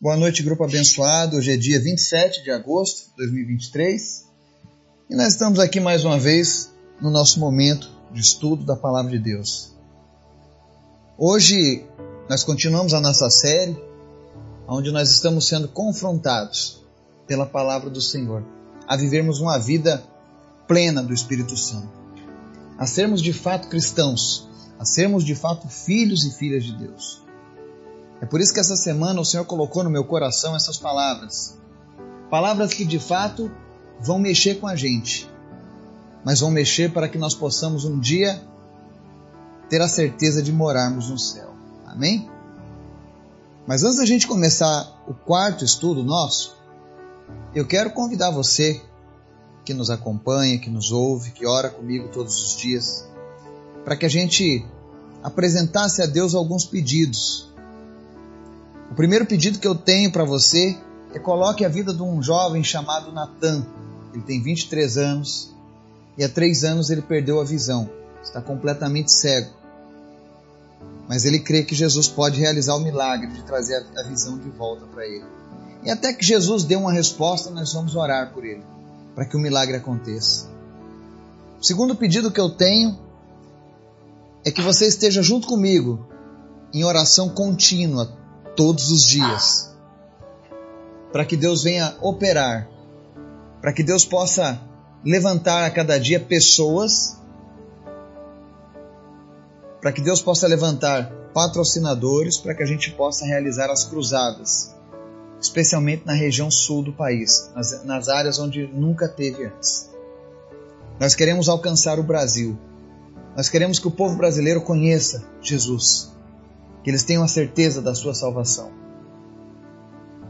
Boa noite, grupo abençoado. Hoje é dia 27 de agosto de 2023 e nós estamos aqui mais uma vez no nosso momento de estudo da Palavra de Deus. Hoje nós continuamos a nossa série, onde nós estamos sendo confrontados pela Palavra do Senhor a vivermos uma vida plena do Espírito Santo, a sermos de fato cristãos, a sermos de fato filhos e filhas de Deus. É por isso que essa semana o Senhor colocou no meu coração essas palavras. Palavras que de fato vão mexer com a gente, mas vão mexer para que nós possamos um dia ter a certeza de morarmos no céu. Amém? Mas antes da gente começar o quarto estudo nosso, eu quero convidar você que nos acompanha, que nos ouve, que ora comigo todos os dias, para que a gente apresentasse a Deus alguns pedidos o primeiro pedido que eu tenho para você é coloque a vida de um jovem chamado Natan. Ele tem 23 anos e há três anos ele perdeu a visão, está completamente cego. Mas ele crê que Jesus pode realizar o milagre de trazer a visão de volta para ele. E até que Jesus dê uma resposta, nós vamos orar por ele, para que o milagre aconteça. O segundo pedido que eu tenho é que você esteja junto comigo em oração contínua todos os dias. Para que Deus venha operar, para que Deus possa levantar a cada dia pessoas, para que Deus possa levantar patrocinadores para que a gente possa realizar as cruzadas, especialmente na região sul do país, nas, nas áreas onde nunca teve antes. Nós queremos alcançar o Brasil. Nós queremos que o povo brasileiro conheça Jesus que eles tenham a certeza da sua salvação.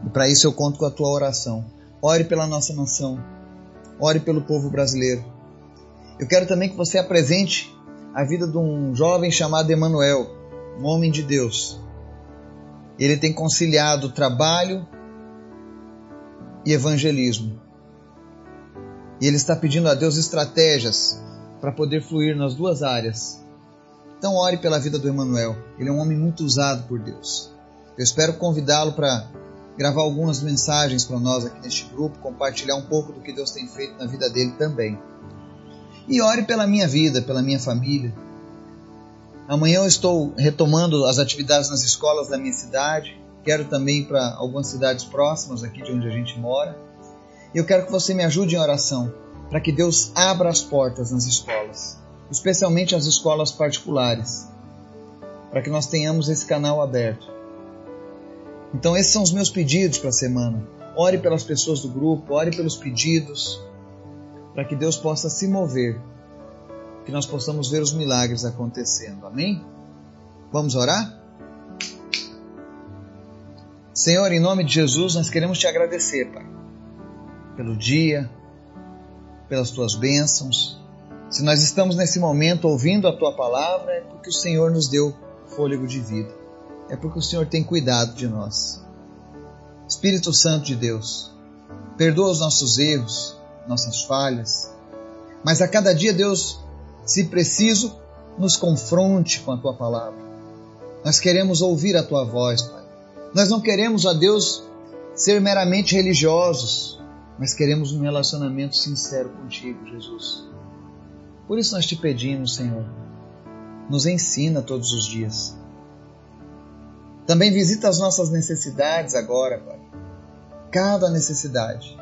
E para isso eu conto com a tua oração. Ore pela nossa nação. Ore pelo povo brasileiro. Eu quero também que você apresente a vida de um jovem chamado Emanuel, um homem de Deus. Ele tem conciliado trabalho e evangelismo. E ele está pedindo a Deus estratégias para poder fluir nas duas áreas então ore pela vida do Emanuel. Ele é um homem muito usado por Deus. Eu espero convidá-lo para gravar algumas mensagens para nós aqui neste grupo, compartilhar um pouco do que Deus tem feito na vida dele também. E ore pela minha vida, pela minha família. Amanhã eu estou retomando as atividades nas escolas da minha cidade. Quero também para algumas cidades próximas aqui de onde a gente mora. E eu quero que você me ajude em oração para que Deus abra as portas nas escolas especialmente as escolas particulares, para que nós tenhamos esse canal aberto. Então, esses são os meus pedidos para a semana. Ore pelas pessoas do grupo, ore pelos pedidos, para que Deus possa se mover, que nós possamos ver os milagres acontecendo. Amém? Vamos orar? Senhor, em nome de Jesus, nós queremos te agradecer, Pai, pelo dia, pelas tuas bênçãos, se nós estamos nesse momento ouvindo a tua palavra, é porque o Senhor nos deu fôlego de vida. É porque o Senhor tem cuidado de nós. Espírito Santo de Deus, perdoa os nossos erros, nossas falhas. Mas a cada dia, Deus, se preciso, nos confronte com a tua palavra. Nós queremos ouvir a tua voz, Pai. Nós não queremos, a Deus, ser meramente religiosos, mas queremos um relacionamento sincero contigo, Jesus. Por isso nós te pedimos, Senhor, nos ensina todos os dias. Também visita as nossas necessidades agora, Pai. Cada necessidade.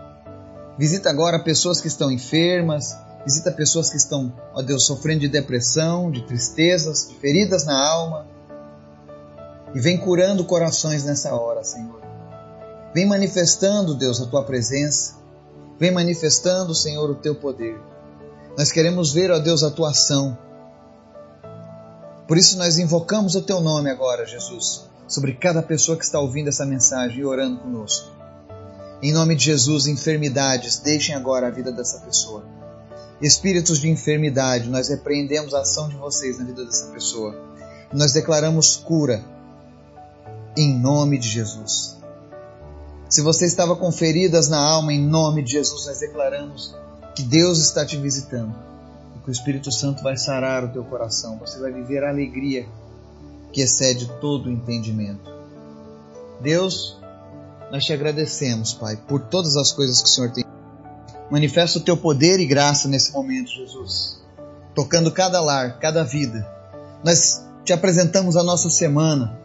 Visita agora pessoas que estão enfermas, visita pessoas que estão, ó Deus, sofrendo de depressão, de tristezas, de feridas na alma. E vem curando corações nessa hora, Senhor. Vem manifestando, Deus, a tua presença. Vem manifestando, Senhor, o teu poder. Nós queremos ver, ó Deus, a tua ação. Por isso nós invocamos o teu nome agora, Jesus, sobre cada pessoa que está ouvindo essa mensagem e orando conosco. Em nome de Jesus, enfermidades, deixem agora a vida dessa pessoa. Espíritos de enfermidade, nós repreendemos a ação de vocês na vida dessa pessoa. Nós declaramos cura em nome de Jesus. Se você estava com feridas na alma, em nome de Jesus, nós declaramos que Deus está te visitando e que o Espírito Santo vai sarar o teu coração. Você vai viver a alegria que excede todo o entendimento. Deus, Nós te agradecemos, Pai, por todas as coisas que o Senhor tem. Manifesta o teu poder e graça nesse momento, Jesus. Tocando cada lar, cada vida. Nós te apresentamos a nossa semana.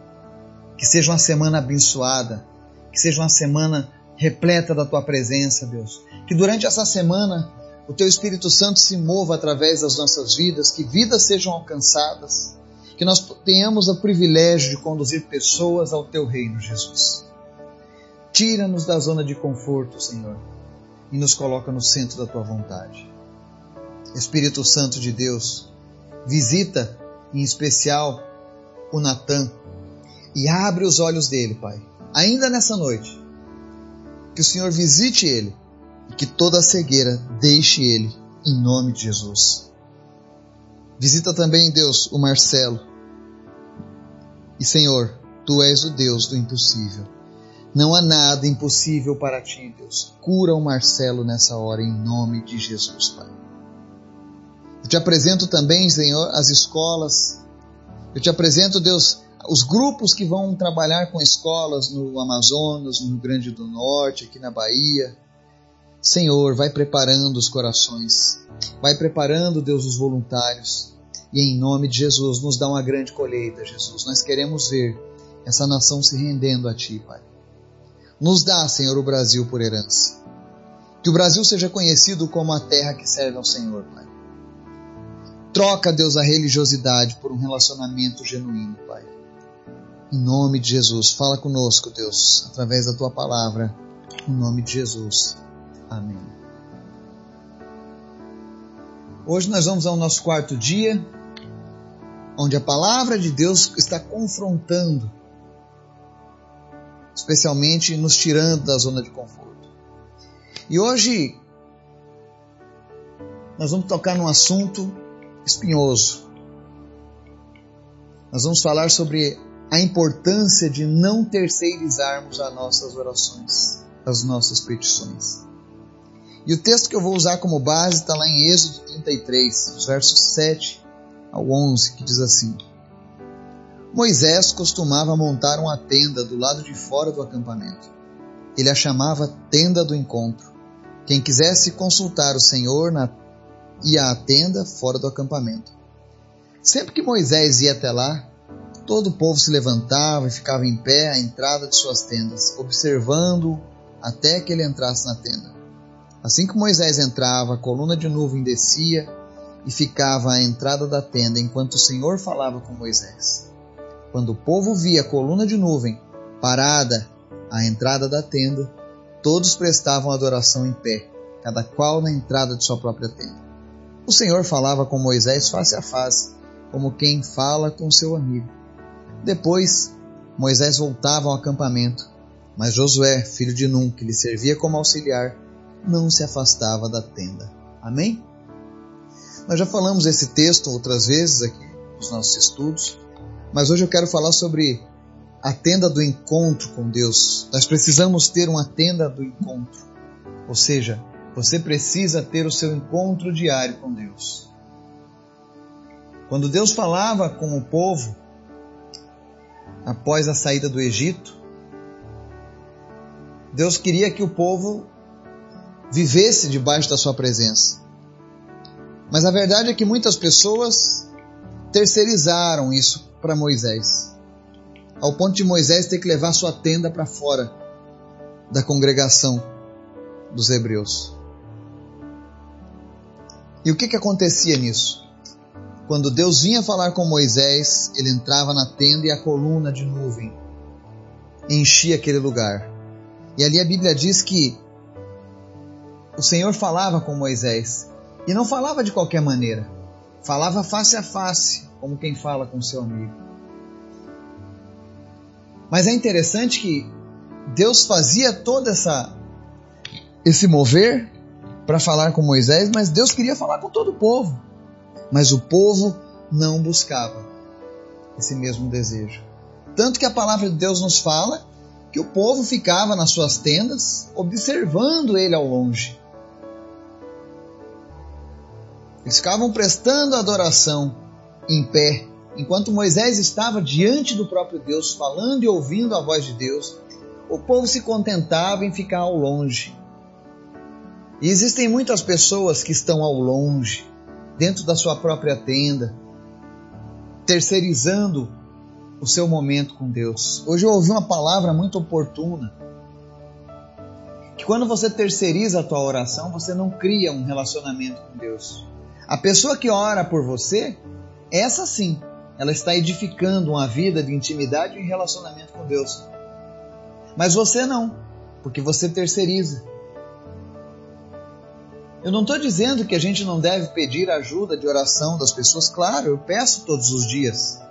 Que seja uma semana abençoada. Que seja uma semana repleta da tua presença, Deus. Que durante essa semana o teu Espírito Santo se mova através das nossas vidas, que vidas sejam alcançadas, que nós tenhamos o privilégio de conduzir pessoas ao teu reino, Jesus. Tira-nos da zona de conforto, Senhor, e nos coloca no centro da tua vontade. Espírito Santo de Deus, visita em especial o Natan e abre os olhos dele, Pai, ainda nessa noite. Que o Senhor visite ele e que toda cegueira deixe ele, em nome de Jesus. Visita também, Deus, o Marcelo. E Senhor, tu és o Deus do impossível. Não há nada impossível para ti, Deus. Cura o Marcelo nessa hora, em nome de Jesus, Pai. Eu te apresento também, Senhor, as escolas. Eu te apresento, Deus, os grupos que vão trabalhar com escolas no Amazonas, no Rio Grande do Norte, aqui na Bahia. Senhor, vai preparando os corações, vai preparando, Deus, os voluntários. E em nome de Jesus, nos dá uma grande colheita, Jesus. Nós queremos ver essa nação se rendendo a Ti, Pai. Nos dá, Senhor, o Brasil por herança. Que o Brasil seja conhecido como a terra que serve ao Senhor, Pai. Troca, Deus, a religiosidade por um relacionamento genuíno, Pai. Em nome de Jesus, fala conosco, Deus, através da tua palavra. Em nome de Jesus. Amém. Hoje nós vamos ao nosso quarto dia, onde a palavra de Deus está confrontando, especialmente nos tirando da zona de conforto. E hoje nós vamos tocar num assunto espinhoso. Nós vamos falar sobre a importância de não terceirizarmos as nossas orações, as nossas petições. E o texto que eu vou usar como base está lá em Êxodo 33, os versos 7 ao 11, que diz assim: Moisés costumava montar uma tenda do lado de fora do acampamento. Ele a chamava Tenda do Encontro. Quem quisesse consultar o Senhor na... ia à tenda fora do acampamento. Sempre que Moisés ia até lá, todo o povo se levantava e ficava em pé à entrada de suas tendas, observando até que ele entrasse na tenda. Assim que Moisés entrava, a coluna de nuvem descia e ficava à entrada da tenda enquanto o Senhor falava com Moisés. Quando o povo via a coluna de nuvem parada à entrada da tenda, todos prestavam adoração em pé, cada qual na entrada de sua própria tenda. O Senhor falava com Moisés face a face, como quem fala com seu amigo. Depois, Moisés voltava ao acampamento, mas Josué, filho de Num, que lhe servia como auxiliar, não se afastava da tenda. Amém? Nós já falamos esse texto outras vezes aqui nos nossos estudos, mas hoje eu quero falar sobre a tenda do encontro com Deus. Nós precisamos ter uma tenda do encontro. Ou seja, você precisa ter o seu encontro diário com Deus. Quando Deus falava com o povo após a saída do Egito, Deus queria que o povo vivesse debaixo da sua presença. Mas a verdade é que muitas pessoas terceirizaram isso para Moisés, ao ponto de Moisés ter que levar sua tenda para fora da congregação dos hebreus. E o que, que acontecia nisso? Quando Deus vinha falar com Moisés, ele entrava na tenda e a coluna de nuvem enchia aquele lugar. E ali a Bíblia diz que o Senhor falava com Moisés e não falava de qualquer maneira, falava face a face, como quem fala com seu amigo. Mas é interessante que Deus fazia todo essa esse mover para falar com Moisés, mas Deus queria falar com todo o povo. Mas o povo não buscava esse mesmo desejo. Tanto que a palavra de Deus nos fala que o povo ficava nas suas tendas observando ele ao longe. Eles ficavam prestando adoração em pé, enquanto Moisés estava diante do próprio Deus, falando e ouvindo a voz de Deus. o povo se contentava em ficar ao longe. E existem muitas pessoas que estão ao longe, dentro da sua própria tenda, terceirizando o seu momento com Deus. Hoje eu ouvi uma palavra muito oportuna. Que quando você terceiriza a tua oração, você não cria um relacionamento com Deus. A pessoa que ora por você, essa sim, ela está edificando uma vida de intimidade e relacionamento com Deus. Mas você não, porque você terceiriza. Eu não estou dizendo que a gente não deve pedir ajuda de oração das pessoas, claro, eu peço todos os dias.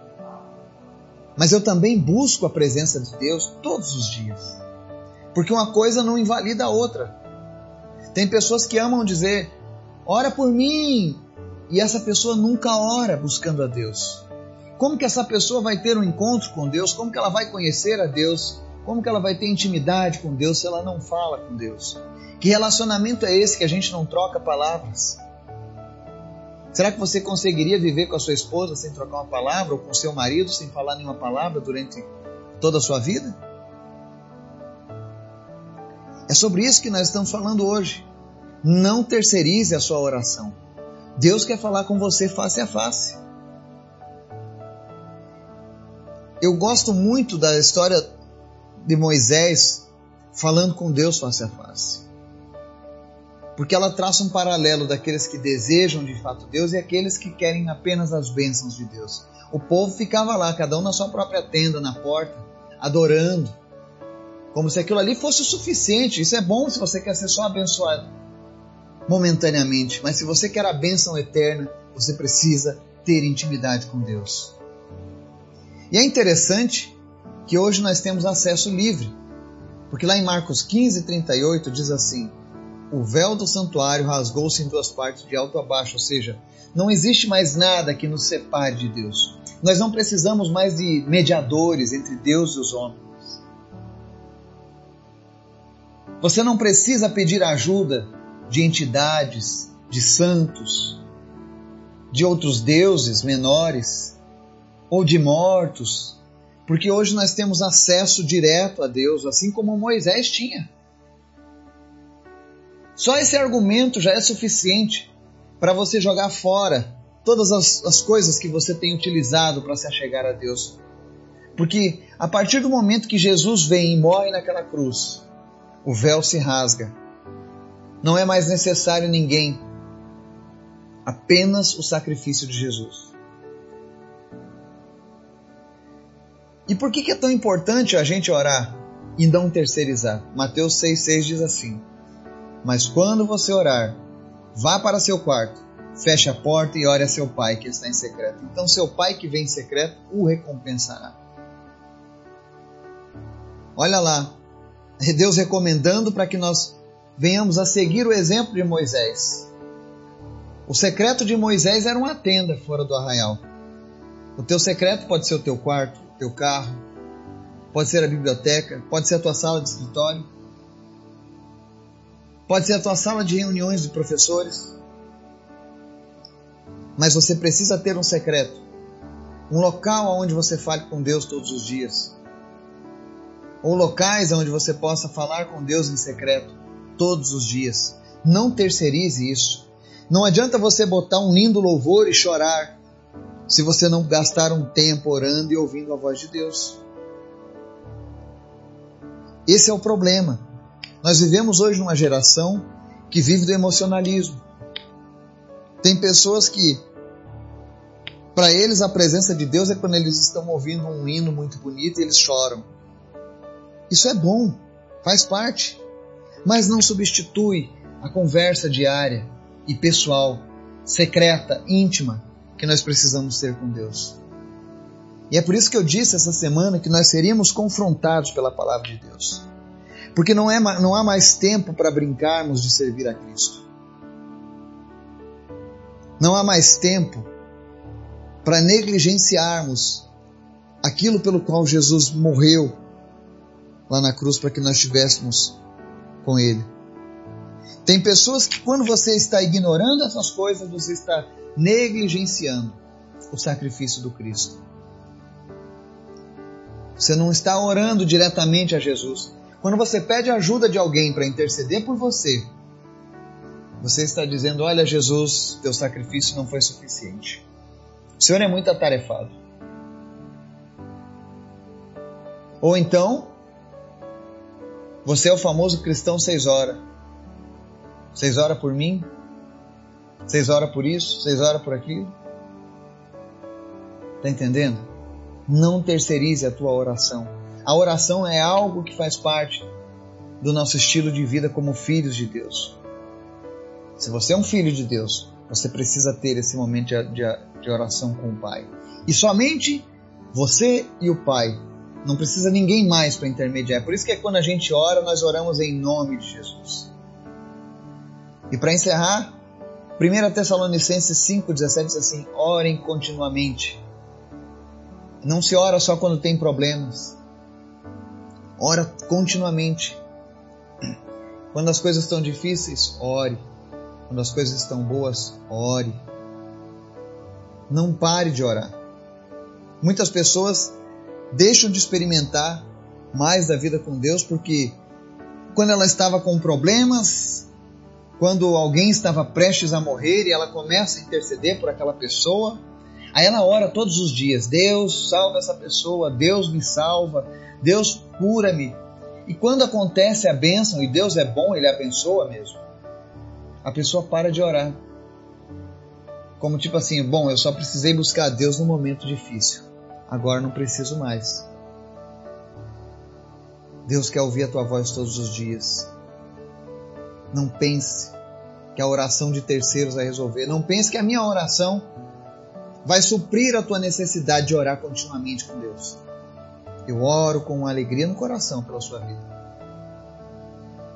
Mas eu também busco a presença de Deus todos os dias. Porque uma coisa não invalida a outra. Tem pessoas que amam dizer, ora por mim, e essa pessoa nunca ora buscando a Deus. Como que essa pessoa vai ter um encontro com Deus? Como que ela vai conhecer a Deus? Como que ela vai ter intimidade com Deus se ela não fala com Deus? Que relacionamento é esse que a gente não troca palavras? Será que você conseguiria viver com a sua esposa sem trocar uma palavra, ou com seu marido sem falar nenhuma palavra durante toda a sua vida? É sobre isso que nós estamos falando hoje. Não terceirize a sua oração. Deus quer falar com você face a face. Eu gosto muito da história de Moisés falando com Deus face a face porque ela traça um paralelo daqueles que desejam de fato Deus e aqueles que querem apenas as bênçãos de Deus. O povo ficava lá, cada um na sua própria tenda, na porta, adorando, como se aquilo ali fosse o suficiente. Isso é bom se você quer ser só abençoado momentaneamente, mas se você quer a bênção eterna, você precisa ter intimidade com Deus. E é interessante que hoje nós temos acesso livre, porque lá em Marcos 15, 38 diz assim: o véu do santuário rasgou-se em duas partes, de alto a baixo, ou seja, não existe mais nada que nos separe de Deus. Nós não precisamos mais de mediadores entre Deus e os homens. Você não precisa pedir ajuda de entidades, de santos, de outros deuses menores ou de mortos, porque hoje nós temos acesso direto a Deus, assim como Moisés tinha. Só esse argumento já é suficiente para você jogar fora todas as, as coisas que você tem utilizado para se achegar a Deus. Porque a partir do momento que Jesus vem e morre naquela cruz, o véu se rasga. Não é mais necessário ninguém, apenas o sacrifício de Jesus. E por que é tão importante a gente orar e não terceirizar? Mateus 6,6 diz assim: mas quando você orar, vá para seu quarto, feche a porta e ore a seu pai que está em secreto. Então, seu pai que vem em secreto o recompensará. Olha lá, Deus recomendando para que nós venhamos a seguir o exemplo de Moisés. O secreto de Moisés era uma tenda fora do arraial. O teu secreto pode ser o teu quarto, o teu carro, pode ser a biblioteca, pode ser a tua sala de escritório. Pode ser a tua sala de reuniões de professores. Mas você precisa ter um secreto. Um local onde você fale com Deus todos os dias. Ou locais onde você possa falar com Deus em secreto todos os dias. Não terceirize isso. Não adianta você botar um lindo louvor e chorar se você não gastar um tempo orando e ouvindo a voz de Deus. Esse é o problema. Nós vivemos hoje numa geração que vive do emocionalismo. Tem pessoas que, para eles, a presença de Deus é quando eles estão ouvindo um hino muito bonito e eles choram. Isso é bom, faz parte, mas não substitui a conversa diária e pessoal, secreta, íntima, que nós precisamos ter com Deus. E é por isso que eu disse essa semana que nós seríamos confrontados pela palavra de Deus. Porque não, é, não há mais tempo para brincarmos de servir a Cristo. Não há mais tempo para negligenciarmos aquilo pelo qual Jesus morreu lá na cruz para que nós estivéssemos com Ele. Tem pessoas que, quando você está ignorando essas coisas, você está negligenciando o sacrifício do Cristo. Você não está orando diretamente a Jesus. Quando você pede ajuda de alguém para interceder por você, você está dizendo: Olha, Jesus, teu sacrifício não foi suficiente. O Senhor é muito atarefado. Ou então, você é o famoso cristão seis horas. Seis horas por mim, seis horas por isso, seis horas por aquilo. Está entendendo? Não terceirize a tua oração. A oração é algo que faz parte do nosso estilo de vida como filhos de Deus. Se você é um filho de Deus, você precisa ter esse momento de, de, de oração com o Pai. E somente você e o Pai. Não precisa ninguém mais para intermediar. Por isso que é quando a gente ora, nós oramos em nome de Jesus. E para encerrar, 1 Tessalonicenses 5,17 diz assim: orem continuamente. Não se ora só quando tem problemas. Ora continuamente. Quando as coisas estão difíceis, ore. Quando as coisas estão boas, ore. Não pare de orar. Muitas pessoas deixam de experimentar mais da vida com Deus porque quando ela estava com problemas, quando alguém estava prestes a morrer e ela começa a interceder por aquela pessoa, aí ela ora todos os dias: Deus, salva essa pessoa, Deus me salva, Deus cura-me. E quando acontece a bênção, e Deus é bom, Ele abençoa mesmo, a pessoa para de orar. Como tipo assim, bom, eu só precisei buscar Deus no momento difícil. Agora não preciso mais. Deus quer ouvir a tua voz todos os dias. Não pense que a oração de terceiros vai resolver. Não pense que a minha oração vai suprir a tua necessidade de orar continuamente com Deus. Eu oro com alegria no coração pela sua vida.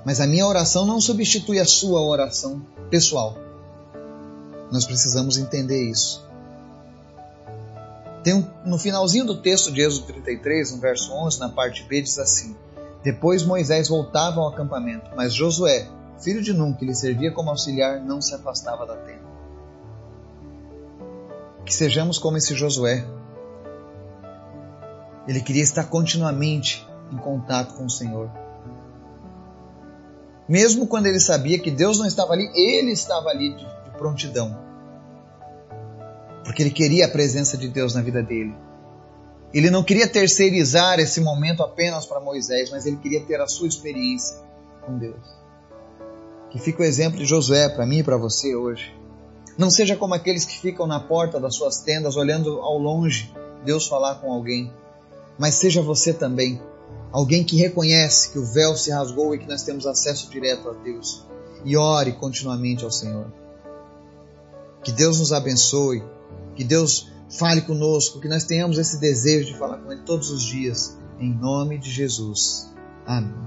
Mas a minha oração não substitui a sua oração pessoal. Nós precisamos entender isso. Tem um, no finalzinho do texto de Êxodo 33, no verso 11, na parte B, diz assim: Depois Moisés voltava ao acampamento, mas Josué, filho de Nun, que lhe servia como auxiliar, não se afastava da tenda. Que sejamos como esse Josué. Ele queria estar continuamente em contato com o Senhor. Mesmo quando ele sabia que Deus não estava ali, ele estava ali de, de prontidão. Porque ele queria a presença de Deus na vida dele. Ele não queria terceirizar esse momento apenas para Moisés, mas ele queria ter a sua experiência com Deus. Que fica o exemplo de Josué para mim e para você hoje. Não seja como aqueles que ficam na porta das suas tendas olhando ao longe Deus falar com alguém, mas seja você também alguém que reconhece que o véu se rasgou e que nós temos acesso direto a Deus. E ore continuamente ao Senhor. Que Deus nos abençoe, que Deus fale conosco, que nós tenhamos esse desejo de falar com Ele todos os dias, em nome de Jesus. Amém.